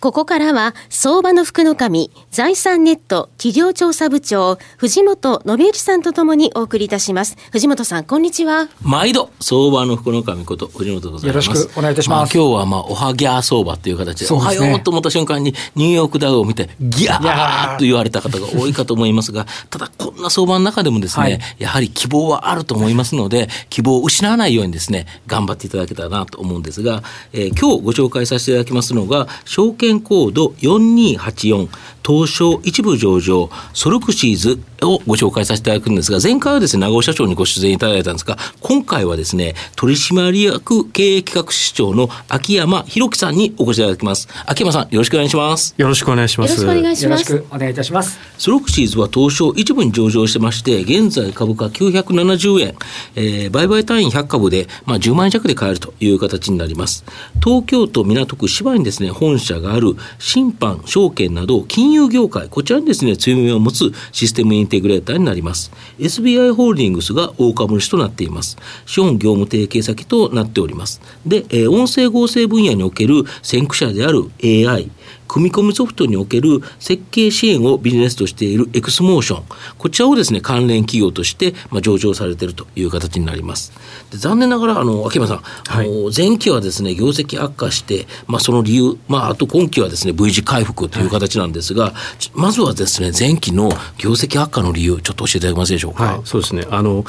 ここからは、相場の福の神、財産ネット企業調査部長、藤本信之さんとともにお送りいたします。藤本さん、こんにちは。毎度、相場の福の神こと、藤本でございます。よろしくお願いいたします。まあ、今日は、まあ、おはぎゃー相場という形で、でね、おはようと思った瞬間に、ニューヨークダウを見て、ギャーと言われた方が多いかと思いますが、ただ、こんな相場の中でもですね、はい、やはり希望はあると思いますので、希望を失わないようにですね、頑張っていただけたらなと思うんですが、えー、今日ご紹介させていただきますのが、証券コード4284東証一部上場ソルクシーズをご紹介させていただくんですが、前回はですね、長尾社長にご出演いただいたんですが、今回はですね、取締役経営企画室長の秋山博樹さんにお越しいただきます。秋山さん、よろしくお願いします。よろしくお願いします。よろしくお願いします。よろしくお願いいたします。ソルクシーズは東証一部に上場してまして、現在株価970円、えー、売買単位100株で、まあ、10万円弱で買えるという形になります。東京都港区芝にですね、本社がある審判、証券など金融業界、こちらにですね、強みを持つシステムインテグレーターになります。SBI ホールディングスが大株主となっています。資本業務提携先となっております。で、えー、音声合成分野における先駆者である AI、組み込みソフトにおける設計支援をビジネスとしているエクスモーション、こちらをですね、関連企業として、まあ、上場されているという形になります。で残念ながら、あの、秋山さん、はい、あの前期はですね、業績悪化して、まあ、その理由、まあ、あと今期はですね、V 字回復という形なんですが、はい、まずはですね、前期の業績悪化の理由、ちょっと教えていただけますでしょうか？はい、そうですね。あの、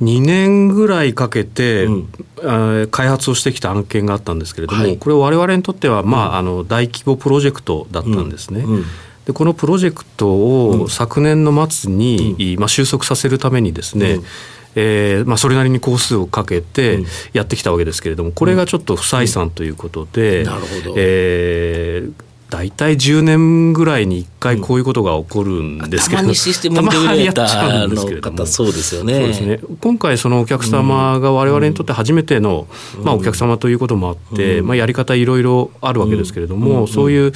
2年ぐらいかけて、うん、開発をしてきた案件があったんですけれども、はい、これ我々にとっては、まあ、あの大規模プロジェクトだったんですね。うん。うん。でこのプロジェクトを昨年の末に、まあ、収束させるためにですね、えーまあ、それなりに工数をかけてやってきたわけですけれどもこれがちょっと不採算ということで、なるほど。えー、大体10年ぐらいに1回こういうことが起こるんですけど、うん、たまにシステムインテグレーターの方そうですよね。そうですね。今回そのお客様が我々にとって初めての、うん、まあ、お客様ということもあって、うん、まあ、やり方いろいろあるわけですけれども、そういう、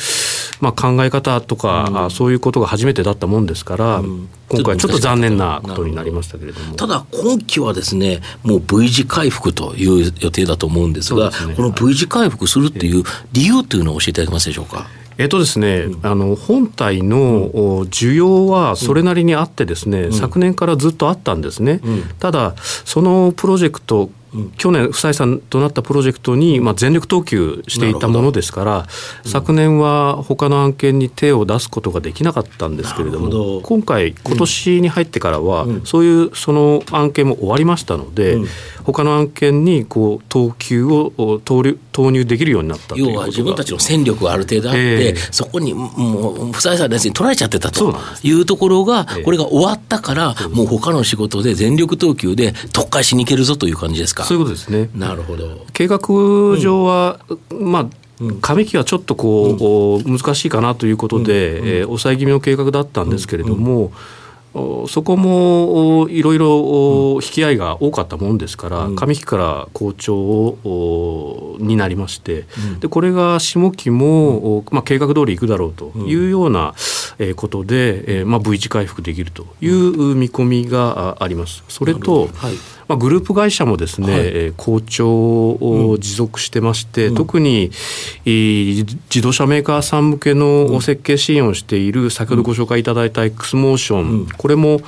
まあ、考え方とか、そういうことが初めてだったもんですから、今回ちょっと残念なことになりましたけれども。ただ今期はですねもう V 字回復という予定だと思うんですが、ね、この V 字回復するっていう理由というのを教えていただけますでしょうか？えっとですね、うん、あの本体の需要はそれなりにあってですね、うん、昨年からずっとあったんですね、うん、ただそのプロジェクト去年不採算となったプロジェクトに、まあ、全力投球していたものですから、うん、昨年は他の案件に手を出すことができなかったんですけれどもど。今回今年に入ってからは、うん、そういうその案件も終わりましたので、うん、他の案件にこう投球を投入投入できるようになった要は自分たちの戦力がある程度あって、えー、そこにもう不採算のやつに取られちゃってたというところが、これが終わったから、もう他の仕事で全力投球で特化しに行けるぞという感じですか？そういうことですね。なるほど。計画上は、うん、まあ上期はちょっとこう、うん、難しいかなということで、うん、えー、抑え気味の計画だったんですけれども、そこもいろいろ引き合いが多かったもんですから、上期から好調になりまして、でこれが下期も、まあ、計画通りいくだろうというようなことで、まあ、V 字回復できるという見込みがあります。それと、はいまあ、グループ会社もですね、はい、好調を持続してまして、うん、特に自動車メーカーさん向けの設計支援をしている先ほどご紹介いただいた エクスモーション、うん、これも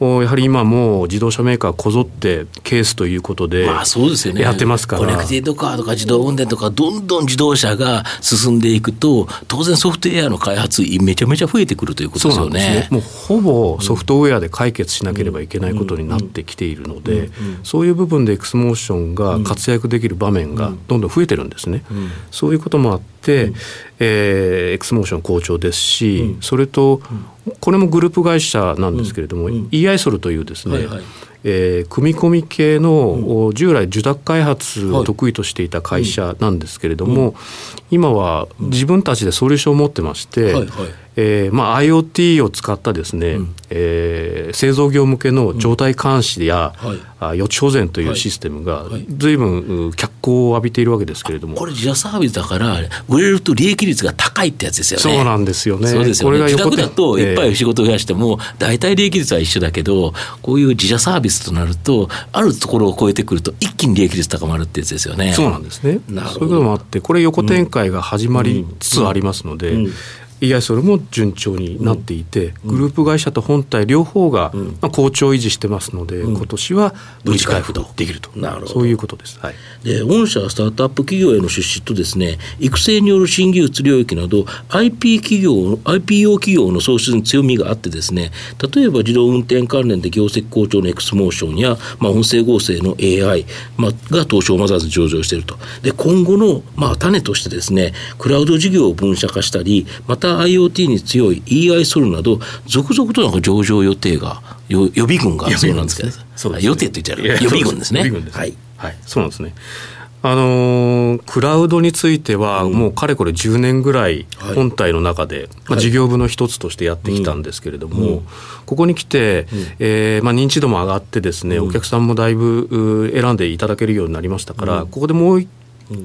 やはり今も自動車メーカーこぞってケースということでやってますから、まあ、コネクティッドカーとか自動運転とかどんどん自動車が進んでいくと当然ソフトウェアの開発めちゃめちゃ増えてくるということですよね。ね。もうほぼソフトウェアで解決しなければいけないことになってきているのでそういう部分でエクスモーションが活躍できる場面がどんどん増えてるんですね。そういうこともあって、うん、えー、エクスモーション好調ですし、うん、それと、これもグループ会社なんですけれども、うん、e アイソルというですね、はいはいえー、組み込み系の、従来受託開発を得意としていた会社なんですけれども、今は自分たちでソリューションを持ってまして、はいはい。えーまあ、IoT を使ったですね、うん、えー、製造業向けの状態監視や、うん。はい、あ予知保全というシステムが随分脚光を浴びているわけですけれども、これ自社サービスだから売れると利益率が高いってやつですよね。そうなんですよね。そうですよね。自宅だといっぱい仕事を増やしても、大体利益率は一緒だけどこういう自社サービスとなるとあるところを超えてくると一気に利益率高まるってやつですよねそうなんですねそういうこともあってこれ横展開が始まりつつありますので、うんうん EI それも順調になっていて、グループ会社と本体両方が、まあ、好調維持してますので、今年は V 字回復できるとなるほどそういうことです。はい、で御社スタートアップ企業への出資とですね育成による新技術領域など IP 企業 IPO 企業の創出に強みがあってですね例えば自動運転関連で業績好調のエクスモーションや、まあ、音声合成の AI、まあ、が東証マザーズに上場しているとで今後の、まあ、種としてですねクラウド事業を分社化したりまた IoT に強い EI ソルなど続々となんか上場予定が予備軍がそうなんですけど、ね、予定って言っちゃう。予備軍ですね。はい、はい、そうなんですね。あのー、クラウドについては、もうかれこれ10年ぐらい本体の中で、はい、まあ、事業部の一つとしてやってきたんですけれども、はいここに来て、うん、えー、まあ、認知度も上がってですね、お客さんもだいぶ選んでいただけるようになりましたから、ここでもう一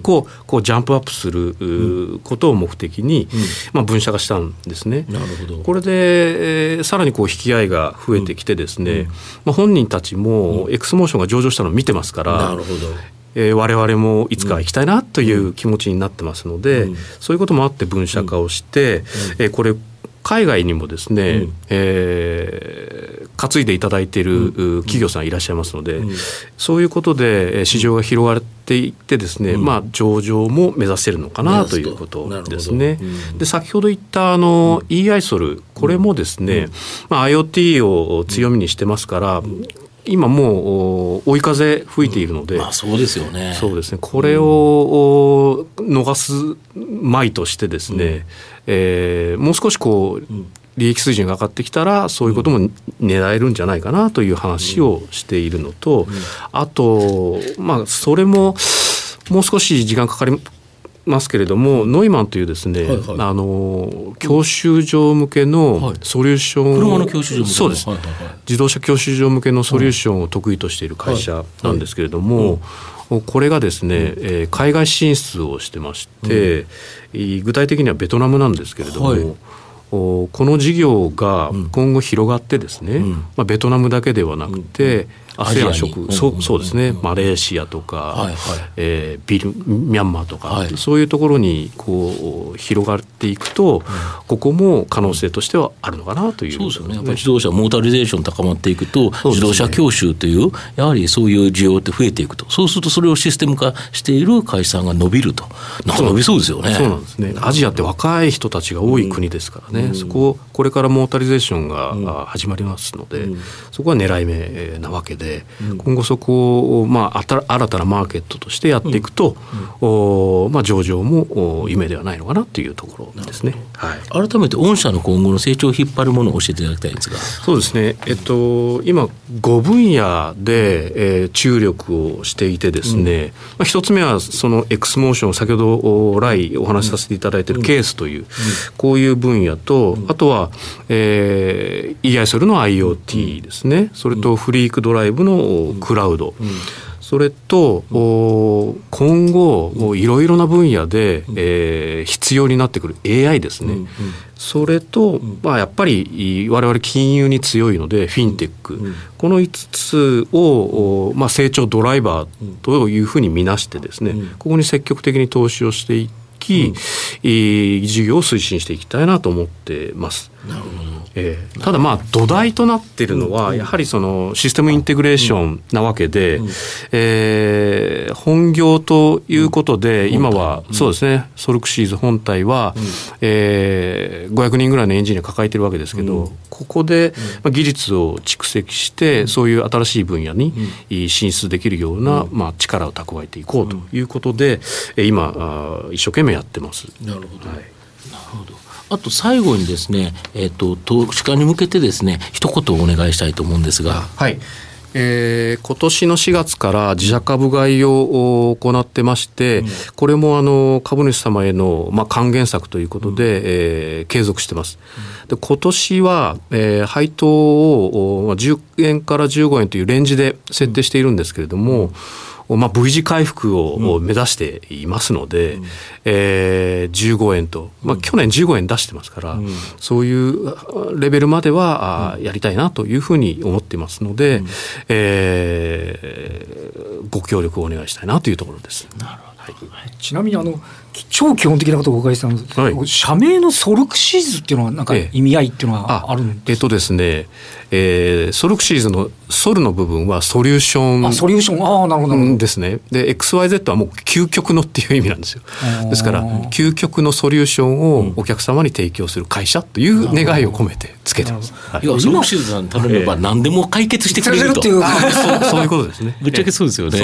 こうこうジャンプアップすることを目的に、まあ、分社化したんですね。なるほど。これで、えー、さらにこう引き合いが増えてきてですね、まあ、本人たちもエクスモーションが上場したのを見てますから。なるほど。えー、我々もいつか行きたいなという気持ちになってますので、うん、そういうこともあって分社化をして、うん、えー、これ海外にもですね、うん、えー、担いでいただいている企業さんいらっしゃいますので、うん、そういうことで市場が広がっていってですね、うん、まあ上場も目指せるのかなと。いうことですね。で先ほど言ったあの EI ソルこれもですね、まあ IoT を強みにしてますから。今もう追い風吹いているので、まあ、そうですよね。そうですね。これを逃すまいとしてですね、えー、もう少しこう、利益水準が上がってきたらそういうことも狙えるんじゃないかなという話をしているのと、あとまあそれももう少し時間かかりますけれどもノイマンというですね、はいはい、あの教習所向けのソリューション、はい、車の教習所そうです、はいはいはい、自動車教習所向けのソリューションを得意としている会社なんですけれども、これがですね、うん、えー、海外進出をしてまして、うん、具体的にはベトナムなんですけれども、はい、この事業が今後広がってですね、うん、まあ、ベトナムだけではなくて、アセアン諸そうそうですね、マレーシアとか、はいはい、えー、ビルミャンマーとか、はい、そういうところにこう広がっていくと、うん、ここも可能性としてはあるのかなという、そうですよね、やっぱり自動車、モータリゼーション高まっていくと、自動車教習という、やはりそういう需要って増えていくと、そうするとそれをシステム化している会社が伸びると、なんか伸びそうですよね。そうなんですね。アジアって若い人たちが多い国ですからね、うん、そこ、これからモータリゼーションが始まりますので、うん、そこは狙い目なわけで。で、うん、今後そこを、まあ、新たなマーケットとしてやっていくと、うん、おまあ、上場も夢ではないのかなというところですね、はい、改めて御社の今後の成長を引っ張るものを教えていただきたいんですが。そうですね、えっと、今5分野で、えー、注力をしていてですね、うん、まあ、一つ目はそのエクスモーション先ほど来お話しさせていただいているケースという、こういう分野と、あとは、えー、EI ソルの IoT ですね、それとフリークドライブブのクラウド、それと、今後いろいろな分野で、えー、必要になってくる AI ですね、それと、まあ、やっぱり我々金融に強いのでフィンテック、この5つを、まあ、成長ドライバーというふうに見なしてですね、ここに積極的に投資をしていってき、うん、事業を推進していきたいなと思ってます。なるほどえー、ただまあ土台となっているのはやはりそのシステムインテグレーションなわけで、うん、えー、本業ということで今はそうですねソルクシーズ本体は、うん、えー、500人ぐらいのエンジニア抱えてるわけですけど、うん、ここで、まあ、技術を蓄積してそういう新しい分野に進出できるような、まあ、力を蓄えていこうということで今あ一生懸命やってます。なるほど、はい、なるほどあと最後にですね、えっ、ー、と投資家に向けてですね一言お願いしたいと思うんですが。はい。えー、今年の4月から自社株買いを行ってまして、うん、これもあの株主様への、まあ、還元策ということで、うん、えー、継続してます。うん、で今年は、えー、配当を10円から15円というレンジで設定しているんですけれども、うんまあ、V 字回復を目指していますので、うん、えー、15円と、まあ、去年15円出してますから、うん、そういうレベルまでは、うん、やりたいなというふうに思っていますので、うん、えー、ご協力をお願いしたいなというところです。なるほど。ちなみにあの超基本的なことをお伺いしたんですけど、はい、社名のソルクシーズっていうのはなんか意味合いっていうのはあるんですか、ええっとですね、えー、ソルクシーズのソルの部分はソリューションあソリューション。ああなるほどですね。で XYZ はもう究極のっていう意味なんですよ。ですから究極のソリューションをお客様に提供する会社という願いを込めてつけてます、はい、要はソルクシーズさん頼めば何でも解決してくれると、えー、そういうことですね。ぶっちゃけそうですよね、え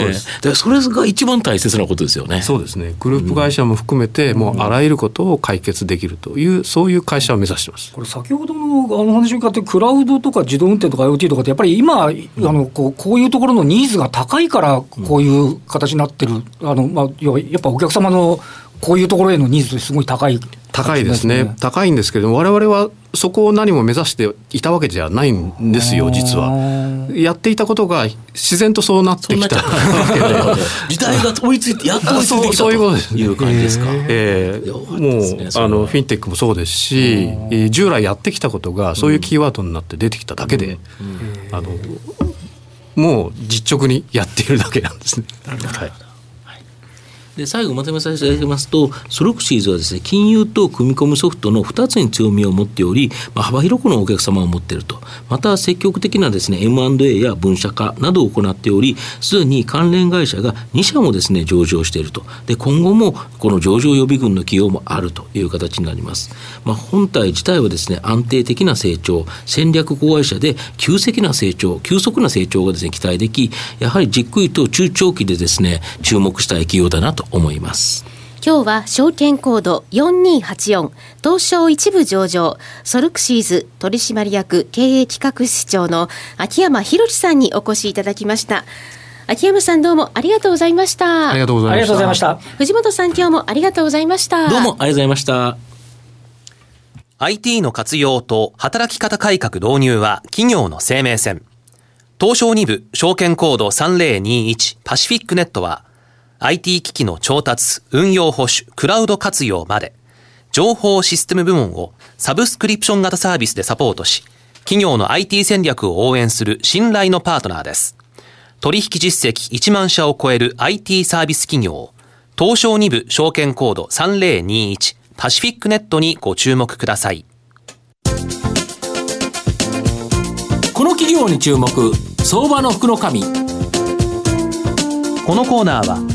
ー、それが一番大切なことですよね。そうですね。グループ会社も含めて、もうあらゆることを解決できるというそういう会社を目指してます。これ先ほどのあの話に伺ってクラウドとか自動運転とか IoT とかってやっぱり今、あのこうこういうところのニーズが高いからこういう形になってる、あのまあ、やっぱお客様のこういうところへのニーズってすごい高い、ね、高いですね。高いんですけれども我々はそこを何も目指していたわけじゃないんですよ実は。やっていたことが自然とそうなってきた 時代が追いついてやっと追いついてきたと。いう感じですか、えー、もうあのフィンテックもそうですし従来やってきたことがそういうキーワードになって出てきただけで、あのもう実直にやっているだけなんですね。はいで最後まとめさせていただきますとソロクシーズはですね金融と組み込むソフトの2つに強みを持っており、まあ、幅広くのお客様を持っていると。また積極的なですね M&A や分社化などを行っておりすでに関連会社が2社もですね上場していると。で今後もこの上場予備軍の企業もあるという形になります、まあ、本体自体はですね安定的な成長戦略子会社で急速な成長急速な成長がですね期待できやはりじっくりと中長期でですね注目したい企業だなと思います。今日は証券コード4284東証一部上場ソルクシーズ取締役経営企画室長の秋山博さんにお越しいただきました。秋山さんどうもありがとうございました。ありがとうございました。藤本さん今日もありがとうございました。どうもありがとうございました。IT の活用と働き方改革導入は企業の生命線。東証2部証券コード3021パシフィックネットは IT 機器の調達、運用保守、クラウド活用まで、情報システム部門をサブスクリプション型サービスでサポートし、企業の IT 戦略を応援する信頼のパートナーです。取引実績1万社を超える IT サービス企業、東証2部証券コード3021パシフィックネットにご注目ください。この企業に注目、相場の福の神。このコーナーは